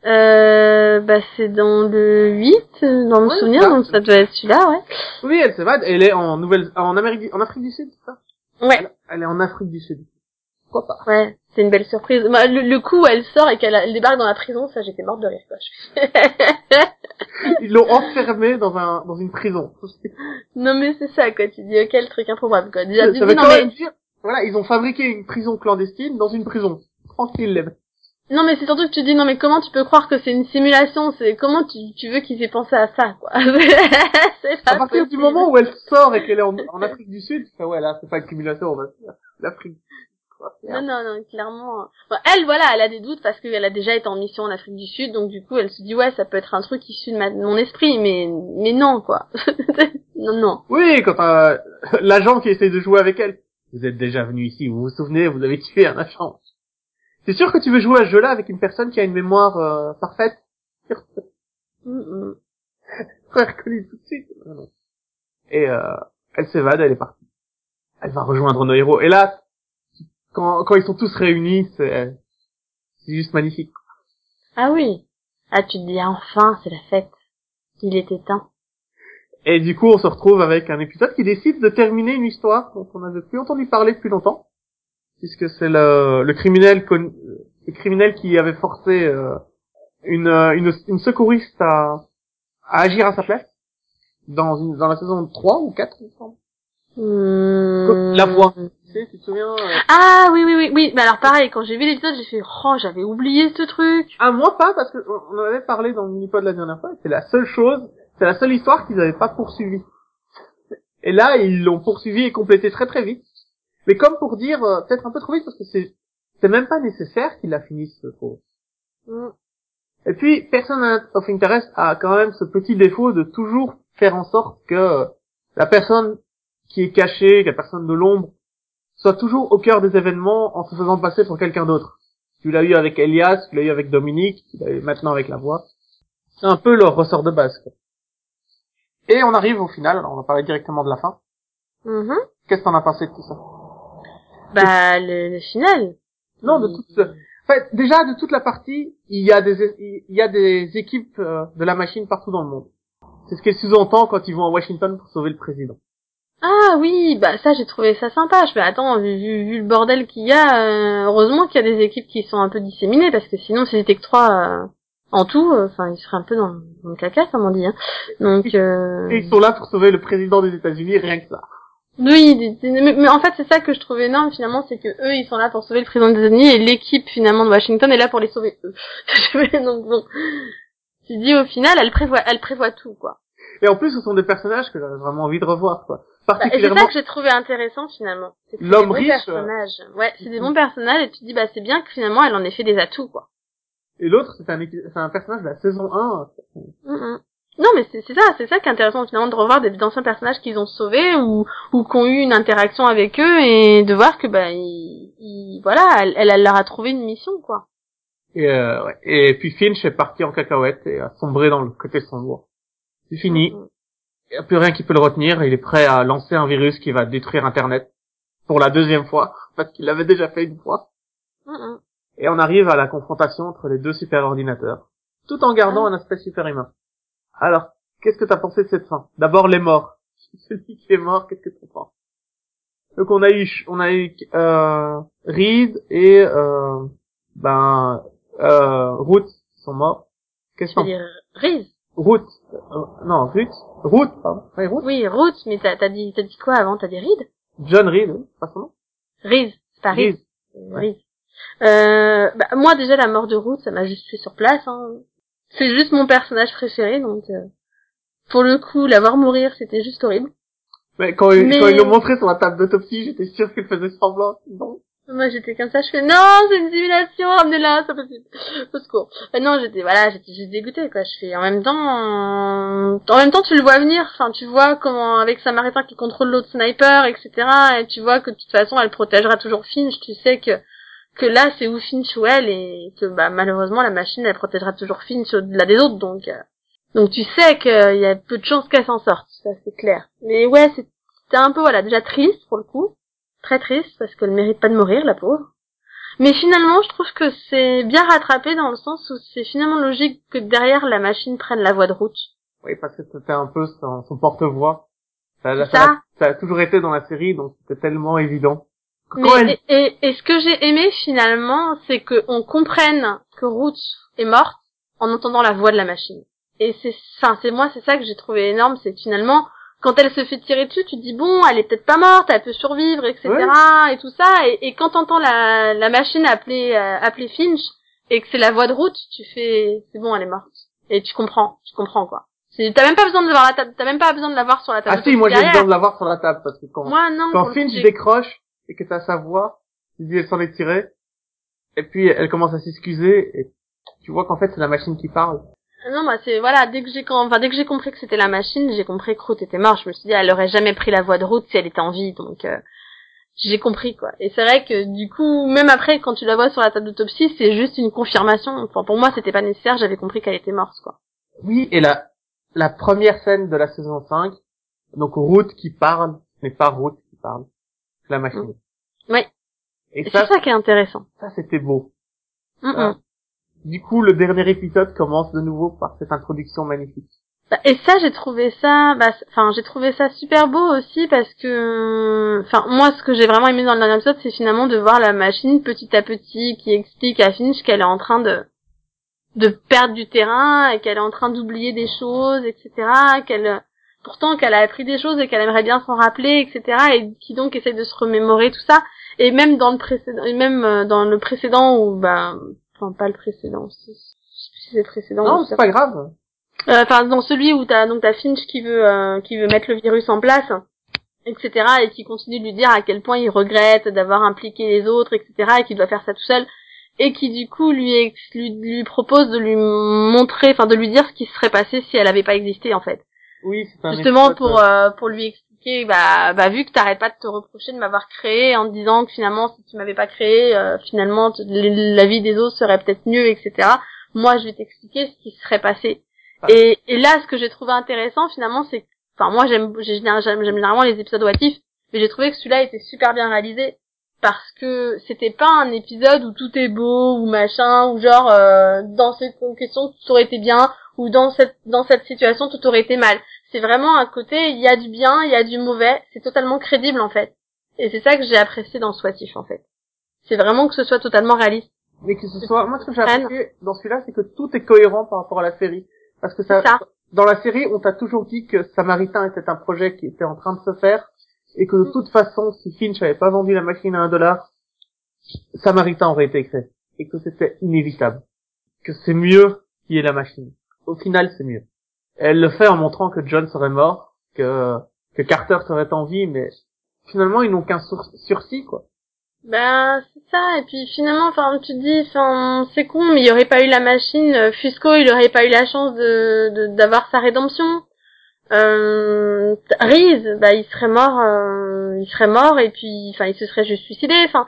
Euh, bah c'est dans le 8, euh, dans mon Ouais, souvenir, ça. donc ça doit être celui-là, ouais. Oui, elle s'évade. Elle est en Nouvelle, en Amérique, en Afrique du Sud, c'est ça? Ouais. elle, elle est en Afrique du Sud. Pourquoi pas. Ouais, c'est une belle surprise. Bah, le, le coup où elle sort et qu'elle elle débarque dans la prison, ça j'étais morte de rire quoi. Ils l'ont enfermée dans un dans une prison. non mais c'est ça quoi, tu dis ok le truc improbable quoi. Déjà, Ça dis non mais dire, voilà, ils ont fabriqué une prison clandestine dans une prison. Tranquille, les non mais c'est surtout que tu dis non mais comment tu peux croire que c'est une simulation, c'est comment tu, tu veux qu'ils aient pensé à ça quoi? c'est À partir du moment où elle sort et qu'elle est en, en Afrique du Sud, ouais, là, c'est pas une simulation, on va dire. L'Afrique. Quoi. Non, non, non, clairement. Elle, voilà, elle a des doutes parce qu'elle a déjà été en mission en Afrique du Sud, donc du coup, elle se dit, ouais, ça peut être un truc issu de, ma- de mon esprit, mais, mais non, quoi. non, non. Oui, quand euh, l'agent qui essaie de jouer avec elle. Vous êtes déjà venu ici, vous vous souvenez, vous avez tué un agent. C'est sûr que tu veux jouer à ce jeu-là avec une personne qui a une mémoire euh, parfaite. Frère tout de suite. Et euh, elle s'évade, elle est partie. Elle va rejoindre nos héros. Et là, quand, quand ils sont tous réunis, c'est c'est juste magnifique. Ah oui. Ah, tu te dis, enfin, c'est la fête. Il était temps. Et du coup, on se retrouve avec un épisode qui décide de terminer une histoire dont on n'avait plus entendu parler depuis longtemps, puisque c'est le, le criminel con- le criminel qui avait forcé euh, une, euh, une, une secouriste à, à agir à sa place dans, une, dans la saison 3 ou 4, il me semble. Hmm. La voix. Tu sais, tu te souviens euh, Ah oui, oui, oui, oui. Mais alors pareil, quand j'ai vu l'épisode, j'ai fait, oh, j'avais oublié ce truc. Ah, moi pas, parce que on en avait parlé dans le mini-pod la dernière fois, c'est la seule chose, c'est la seule histoire qu'ils n'avaient pas poursuivie. Et là, ils l'ont poursuivi et complété très très vite. Mais comme pour dire, euh, peut-être un peu trop vite, parce que c'est, c'est même pas nécessaire qu'ils la finissent, ce faux. Mm. Et puis, Person of Interest a quand même ce petit défaut de toujours faire en sorte que euh, la personne qui est cachée, la personne de l'ombre, soit toujours au cœur des événements en se faisant passer pour quelqu'un d'autre. Tu l'as eu avec Elias, tu l'as eu avec Dominique, tu l'as eu maintenant avec la voix. C'est un peu leur ressort de base. quoi. Et on arrive au final, alors on va parler directement de la fin. Mhm. Qu'est-ce que t'en as pensé de tout ça? Bah, le, le final. Non, de toute... En fait, déjà, de toute la partie, il y a des, il y a des équipes euh, de la machine partout dans le monde. C'est ce qu'elle sous-entend quand ils vont à Washington pour sauver le président. Ah oui, bah ça j'ai trouvé ça sympa. Je fais attends, vu, vu, vu le bordel qu'il y a, euh, heureusement qu'il y a des équipes qui sont un peu disséminées parce que sinon si c'était que trois euh, en tout, euh, enfin ils seraient un peu dans, dans le caca comme on dit. Hein. Donc euh... Et ils sont là pour sauver le président des États-Unis, rien que ça. oui, mais en fait c'est ça que je trouve énorme finalement, c'est que eux ils sont là pour sauver le président des États-Unis et l'équipe finalement de Washington est là pour les sauver eux. Donc bon, tu dis au final elle prévoit, elle prévoit tout quoi. Et en plus, ce sont des personnages que j'avais vraiment envie de revoir, quoi. Bah, c'est ça que j'ai trouvé intéressant finalement. L'homme des bons riche, personnages. Ouais, c'est des bons personnages et tu te dis bah c'est bien que finalement elle en ait fait des atouts quoi. et l'autre, c'est un, c'est un personnage de la saison 1. Mm, mm. Non mais c'est ça, c'est ça qui est intéressant finalement de revoir des d'anciens personnages qu'ils ont sauvés ou ou qui ont eu une interaction avec eux et de voir que bah ils, ils- voilà elle, elle elle leur a trouvé une mission quoi. Et, euh, ouais. et puis Finch est parti en cacahuète et a sombré dans le côté sombre. C'est fini. Mm, mm. Il n'y a plus rien qui peut le retenir. Il est prêt à lancer un virus qui va détruire Internet pour la deuxième fois, parce qu'il l'avait déjà fait une fois. Mm, mm. Et on arrive à la confrontation entre les deux superordinateurs, tout en gardant Ah. un aspect superhumain. Alors, qu'est-ce que t'as pensé de cette fin? D'abord les morts. Celui qui est mort, qu'est-ce que tu penses? Donc on a eu, on a eu euh, Reed et euh, ben euh, Ruth sont morts. Qu'est-ce que dire Riz. Ruth, euh, non Ruth, Ruth, pardon, ouais, Ruth. Oui, Ruth, mais t'as t'as dit t'as dit quoi avant? T'as dit Reed John Reed, oui, c'est pas son nom. Riz, c'est pas Riz. Reed. Riz. Euh, bah, moi déjà la mort de Ruth, ça m'a juste tué sur place. Hein. C'est juste mon personnage préféré, donc euh, pour le coup, la voir mourir, c'était juste horrible. Mais quand, ils- Mais- quand ils l'ont montré sur la table d'autopsie, j'étais sûr qu'il faisait semblant. Non. Moi j'étais comme ça, je fais non, c'est une simulation, ramenez-la, c'est pas possible. Au secours. Non, j'étais voilà, j'étais juste dégoûtée quoi. Je fais en même temps, euh, en même temps tu le vois venir. Enfin, tu vois comment avec Samaritain qui contrôle l'autre sniper, etc. Et tu vois que de toute façon elle protégera toujours Finch. Tu sais que que là c'est ou Finch ou elle et que bah malheureusement la machine elle protégera toujours Finch au-delà des autres. Donc euh, donc tu sais qu'il y a peu de chances qu'elle s'en sorte. Ça c'est clair. Mais ouais, c'était un peu voilà déjà triste pour le coup très triste parce qu'elle mérite pas de mourir, la pauvre. Mais finalement, je trouve que c'est bien rattrapé dans le sens où c'est finalement logique que derrière la machine prenne la voie de route. Oui, parce que c'était un peu son, son porte-voix. Ça, C'est ça, ça. ça a toujours été dans la série, donc c'était tellement évident Mais, elle- et, et, et ce que j'ai aimé finalement, c'est qu'on comprenne que Ruth est morte en entendant la voix de la machine. Et c'est ça, c'est moi, c'est ça que j'ai trouvé énorme, c'est finalement, quand elle se fait tirer dessus, tu te dis bon, elle est peut-être pas morte, elle peut survivre, etc. et tout ça. Et, et quand t'entends la, la machine appeler euh, appeler Finch et que c'est la voix de Ruth, tu fais c'est bon, elle est morte. Et tu comprends, tu comprends quoi. T'as même pas besoin de voir la table, t'as même pas besoin de la voir sur la table. Ah si, moi j'ai besoin de l'avoir sur la table parce que quand, Moi non. quand pour le Finch décroche et que t'as sa voix, tu dis elle s'en est tirée, et puis elle commence à s'excuser et tu vois qu'en fait c'est la machine qui parle. Non, moi c'est voilà, dès que j'ai enfin dès que j'ai compris que c'était la machine, j'ai compris que Ruth était morte. Je me suis dit elle aurait jamais pris la voix de Ruth si elle était en vie, donc euh, j'ai compris quoi. Et c'est vrai que du coup, même après quand tu la vois sur la table d'autopsie, c'est juste une confirmation. Enfin pour moi c'était pas nécessaire, j'avais compris qu'elle était morte quoi. Oui, et la, la première scène de la saison 5, donc Ruth qui parle, n'est pas Ruth qui parle, c'est la machine. Oui. Et Et ça, c'est ça qui est intéressant. ça c'était beau. Mm, mm. Du coup, le dernier épisode commence de nouveau par cette introduction magnifique. Bah, Et ça, j'ai trouvé ça, bah, enfin, j'ai trouvé ça super beau aussi parce que, enfin, moi, ce que j'ai vraiment aimé dans le dernier épisode, c'est finalement de voir la machine petit à petit qui explique à Finch qu'elle est en train de de perdre du terrain et qu'elle est en train d'oublier des choses, etc. Qu'elle, pourtant, qu'elle a appris des choses et qu'elle aimerait bien s'en rappeler, etc. Et qui donc essaie de se remémorer tout ça. Et même dans le précédent, même euh, dans le précédent où, bah, enfin, pas le précédent, si c'est le précédent. Non, c'est pas grave. euh, enfin dans celui où t'as donc t'as Finch qui veut euh, qui veut mettre le virus en place etc et qui continue de lui dire à quel point il regrette d'avoir impliqué les autres etc et qu'il doit faire ça tout seul et qui du coup lui lui, lui propose de lui montrer enfin de lui dire ce qui serait passé si elle avait pas existé en fait Oui, c'est justement pour euh, euh, pour lui bah bah vu que t'arrêtes pas de te reprocher de m'avoir créé en te disant que finalement si tu m'avais pas créé euh, finalement la vie des autres serait peut-être mieux etc moi je vais t'expliquer ce qui serait passé. Ah. et, et là ce que j'ai trouvé intéressant finalement c'est que- enfin moi j'aime j'aime j'aime généralement les épisodes watifs mais j'ai trouvé que celui-là était super bien réalisé parce que c'était pas un épisode où tout est beau ou machin ou genre euh, dans cette question tout aurait été bien ou dans cette dans cette situation tout aurait été mal c'est vraiment un côté il y a du bien il y a du mauvais c'est totalement crédible en fait et c'est ça que j'ai apprécié dans Swatif en fait c'est vraiment que ce soit totalement réaliste mais que ce soit, moi ce que j'ai apprécié dans celui-là, c'est que tout est cohérent par rapport à la série. Parce que ça, dans la série, on t'a toujours dit que Samaritain était un projet qui était en train de se faire, et que de toute façon, si Finch avait pas vendu la machine à un dollar, Samaritain aurait été fait. Et que c'était inévitable. Que c'est mieux qu'il y ait la machine. Au final, c'est mieux. Elle le fait en montrant que John serait mort, que, que Carter serait en vie, mais finalement, ils n'ont qu'un sur- sursis, quoi. Ben c'est ça et puis finalement enfin tu dis enfin c'est con mais il y aurait pas eu la machine euh, Fusco il aurait pas eu la chance de d'avoir sa rédemption euh, bah il serait mort euh, il serait mort et puis enfin il se serait juste suicidé enfin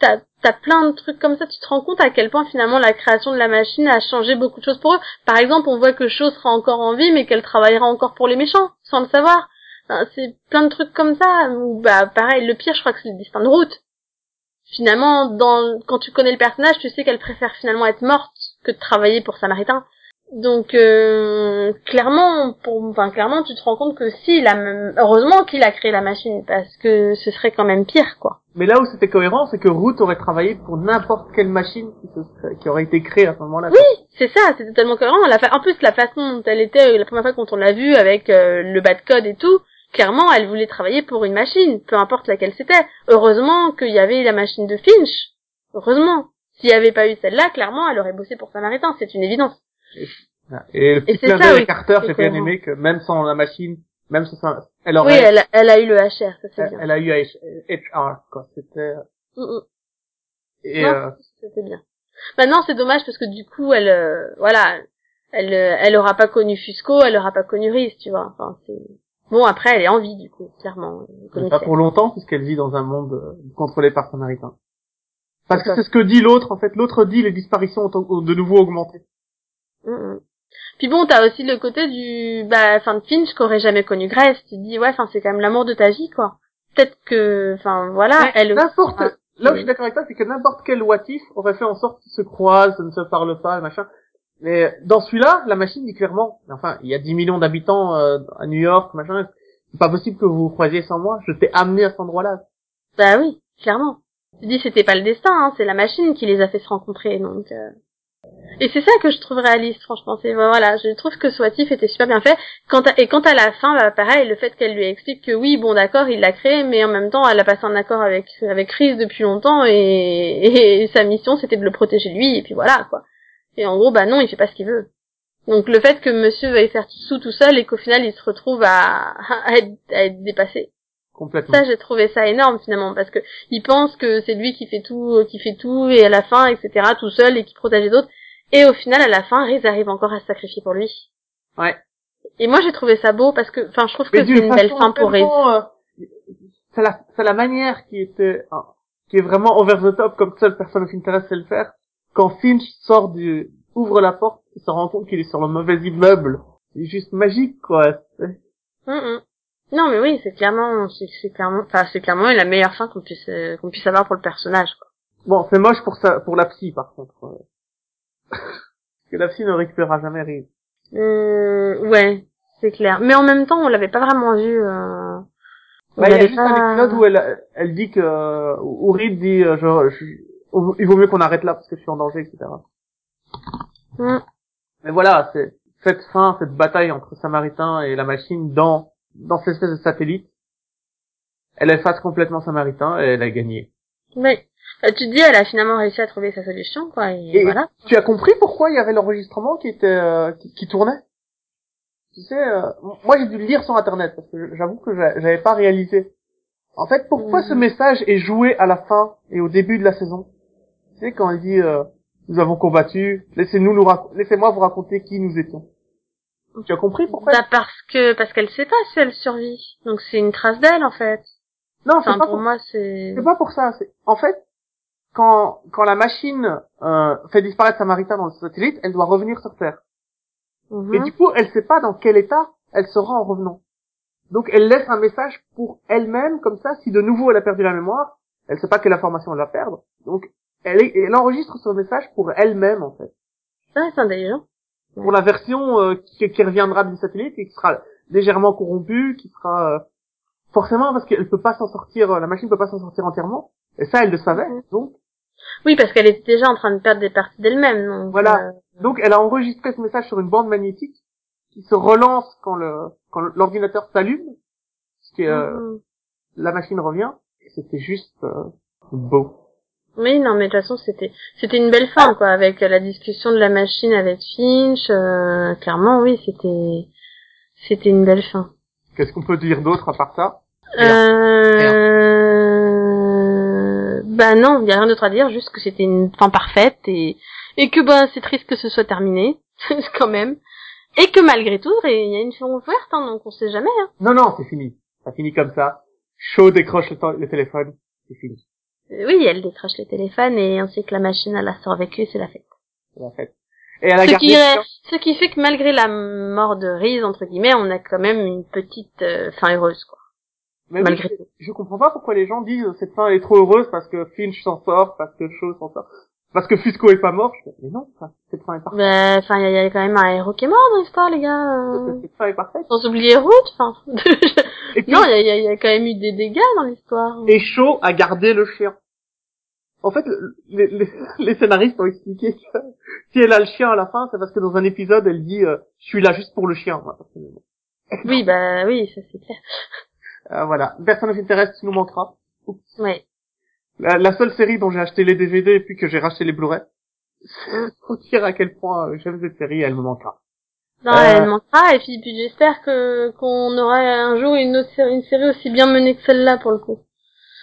t'as t'as plein de trucs comme ça tu te rends compte à quel point finalement la création de la machine a changé beaucoup de choses pour eux. Par exemple on voit que Shaw sera encore en vie mais qu'elle travaillera encore pour les méchants sans le savoir. C'est plein de trucs comme ça où bah pareil le pire je crois que c'est le destin de route finalement, dans, quand tu connais le personnage, tu sais qu'elle préfère finalement être morte que de travailler pour Samaritain. Donc, euh, clairement, pour, enfin, clairement, tu te rends compte que si, il a même- heureusement qu'il a créé la machine, parce que ce serait quand même pire, quoi. Mais là où c'était cohérent, c'est que Ruth aurait travaillé pour n'importe quelle machine qui, se qui aurait été créée à ce moment-là. Oui, c'est ça, c'est totalement cohérent. La fa- en plus, la façon dont elle était, la première fois quand on l'a vue avec euh, le bas de code et tout, clairement, elle voulait travailler pour une machine, peu importe laquelle c'était. Heureusement qu'il y avait la machine de Finch. Heureusement. S'il n'y avait pas eu celle-là, clairement, elle aurait bossé pour Samaritain, c'est une évidence. Et le petit clin d'œil oui, Carter, j'ai bien aimé que même sans la machine, même sans ça, elle Oui, aurait, elle, a- elle a eu le HR, ça c'est bien. elle a eu HR, quoi. C'était, Mm, mm. et Non, euh, C'était bien. Maintenant, c'est dommage parce que du coup, elle, euh, voilà, elle, euh, elle aura pas connu Fusco, elle aura pas connu Reese, tu vois. Enfin, c'est bon. Après, elle est en vie, du coup, clairement. euh, mais pas pour longtemps puisqu'elle vit dans un monde euh, contrôlé par Samaritain. Parce que c'est ce que dit l'autre, en fait. L'autre dit les disparitions ont de nouveau augmenté. Mm, mm. Puis bon, t'as aussi le côté du, bah, enfin, de Finch qu'aurait jamais connu Grace. Tu te dis, ouais, enfin, c'est quand même l'amour de ta vie, quoi. Peut-être que, enfin, voilà, Mais elle. N'importe, Ah, là où oui. je suis d'accord avec toi, c'est que n'importe quel watif aurait fait en sorte qu'ils se croisent, ne se parlent pas, machin. Mais dans celui-là, la machine dit clairement, enfin, il y a 10 millions d'habitants euh, à New York, machin, c'est pas possible que vous vous croisiez sans moi, je t'ai amené à cet endroit-là. Bah oui, clairement. Tu dis c'était pas le destin, hein, c'est la machine qui les a fait se rencontrer, donc. euh. Et c'est ça que je trouve réaliste, franchement. C'est voilà, je trouve que Swatif était super bien fait. Quant à, et quant à la fin, bah, pareil, le fait qu'elle lui explique que oui, bon d'accord, il l'a créé, mais en même temps, elle a passé un accord avec avec Chris depuis longtemps et, et sa mission c'était de le protéger lui et puis voilà quoi. Et en gros, bah non, il fait pas ce qu'il veut. Donc le fait que Monsieur veuille faire sous tout seul et qu'au final il se retrouve à, à, être, à être dépassé. Complètement. Ça, j'ai trouvé ça énorme finalement parce que il pense que c'est lui qui fait tout, euh, qui fait tout et à la fin, etc. tout seul et qui protège les autres. Et au final, à la fin, Riz arrive encore à se sacrifier pour lui. Ouais. Et moi, j'ai trouvé ça beau parce que, enfin, je trouve que c'est une belle fin pour Riz. euh, c'est la, c'est la manière qui était, euh, qui est vraiment over the top comme seule personne of interest sait le faire. Quand Finch sort du, ouvre la porte, il se rend compte qu'il est sur le mauvais immeuble. C'est juste magique, quoi. Mm, mm. Non, mais oui, c'est clairement, c'est clairement, enfin, c'est clairement la meilleure fin qu'on puisse, euh, qu'on puisse avoir pour le personnage. Quoi. Bon, c'est moche pour ça, pour la psy, par contre. euh. Parce que la psy ne récupérera jamais Reed. Euh, ouais, c'est clair. Mais en même temps, on l'avait pas vraiment vu. Euh... on Bah, il y a juste pas- un épisode où elle, elle dit que, où Reed dit, euh, genre, je- il vaut mieux qu'on arrête là parce que je suis en danger, etc. Mm. Mais voilà, c'est cette fin, cette bataille entre Samaritain et la machine dans dans cette espèce de satellite. Elle efface complètement Samaritain et elle a gagné. Oui. Euh, tu te dis, elle a finalement réussi à trouver sa solution, quoi. Et, Et voilà. tu as compris pourquoi il y avait l'enregistrement qui était euh, qui, qui tournait? Tu sais, euh, moi j'ai dû le lire sur internet parce que j'avoue que j'a- j'avais pas réalisé. En fait, pourquoi Mhm. ce message est joué à la fin et au début de la saison? Tu sais quand il dit euh, nous avons combattu, laissez-nous nous rac- laissez-moi vous raconter qui nous étions. Tu as compris pourquoi Bah parce que parce qu'elle sait pas si elle survit. Donc c'est une trace d'elle en fait. Non, c'est Enfin pas pour moi c'est. C'est pas pour ça. C'est en fait quand quand la machine euh, fait disparaître Samaritain dans le satellite, elle doit revenir sur Terre. Mhm. Et du coup, elle sait pas dans quel état elle sera en revenant. Donc elle laisse un message pour elle-même comme ça. Si de nouveau elle a perdu la mémoire, elle sait pas quelle information elle va perdre. Donc elle, est- elle enregistre ce message pour elle-même en fait. Ouais, c'est intelligent. Pour la version euh, qui, qui reviendra du satellite et qui sera légèrement corrompue, qui sera euh, forcément parce qu'elle peut pas s'en sortir, euh, la machine peut pas s'en sortir entièrement. Et ça, elle le savait. Donc Oui, parce qu'elle était déjà en train de perdre des parties d'elle-même. Donc, Voilà. euh, Donc elle a enregistré ce message sur une bande magnétique qui se relance quand le quand l'ordinateur s'allume, est, euh, mhm. la machine revient. Et c'était juste euh, beau. Oui, non, mais de toute façon, c'était c'était une belle fin, quoi, avec la discussion de la machine avec Finch. euh, clairement, oui, c'était c'était une belle fin. Qu'est-ce qu'on peut dire d'autre à part ça? Euh... Bah non, il y a rien d'autre à dire, juste que c'était une fin parfaite et et que bah c'est triste que ce soit terminé, quand même. Et que malgré tout, il y a une fin ouverte, hein, donc on sait jamais. Hein. Non, non, c'est fini. Ça finit comme ça. Shaw décroche le, to- le téléphone. C'est fini. Euh, Oui, elle décroche le téléphone et ainsi que la machine elle a survécu, c'est la fête. C'est la fête. Et elle a Ce gardé... qui, ce qui fait que malgré la mort de Reese, entre guillemets, on a quand même une petite euh, fin heureuse, quoi. Mais oui, malgré je, je comprends pas pourquoi les gens disent cette fin est trop heureuse parce que Finch s'en sort, parce que Shaw s'en sort, parce que Fusco est pas mort. Je fais, mais non, ça, cette fin est parfaite. Ben, enfin, il y, a- il y a quand même un héros qui est mort dans l'histoire, les gars. euh. Cette fin est parfaite. Sans oublier Root, enfin. Et puis, non, il y y y a quand même eu des dégâts dans l'histoire. et Shaw a gardé le chien. En fait, le- les, les- les scénaristes ont expliqué que si elle a le chien à la fin, c'est parce que dans un épisode, elle dit euh, Je suis là juste pour le chien ». moi. Oui, bah oui, ça c'est clair. Euh, voilà. Person of Interest nous manquera. Ouais. La, la seule série dont j'ai acheté les DVD et puis que j'ai racheté les Blu-ray. Mm. Faut dire à quel point euh, j'aime cette série, elle me manquera. Non, Euh. elle manquera, et puis, puis j'espère que qu'on aura un jour une autre série, une série aussi bien menée que celle-là, pour le coup.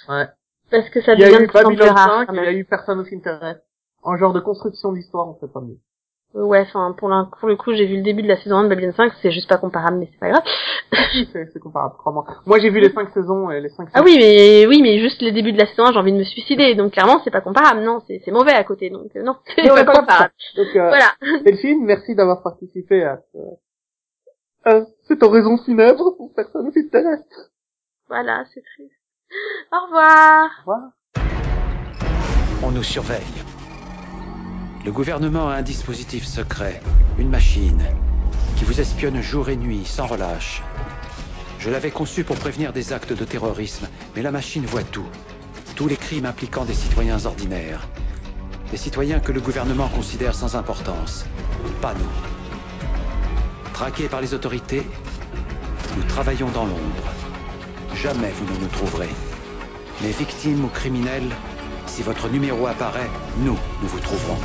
Ouais. Parce que ça Il y a devient de plus en plus Babylon rare, 5, quand il y a eu Person of Interest. En genre de construction d'histoire, on fait pas mieux. Ouais, enfin, pour, le coup, j'ai vu le début de la saison 1 de Babylon 5, c'est juste pas comparable, mais c'est pas grave. c'est comparable, crois-moi. Moi, j'ai vu les cinq saisons et les cinq Ah oui, mais oui, mais juste les débuts de la saison 1, j'ai envie de me suicider, donc clairement, c'est pas comparable, non, c'est mauvais à côté, donc euh, non, c'est pas comparable. Donc, euh, Voilà. Delphine, merci d'avoir participé à, ce, à cette oraison funèbre pour Person of Interest. Voilà, c'est triste. Au revoir. Au revoir. On nous surveille. Le gouvernement a un dispositif secret, une machine, qui vous espionne jour et nuit, sans relâche. Je l'avais conçu pour prévenir des actes de terrorisme, mais la machine voit tout. tous les crimes impliquant des citoyens ordinaires. Des citoyens que le gouvernement considère sans importance. Pas nous. Traqués par les autorités, nous travaillons dans l'ombre. Jamais vous ne nous trouverez. Mais victimes ou criminels, si votre numéro apparaît, nous, nous vous trouverons.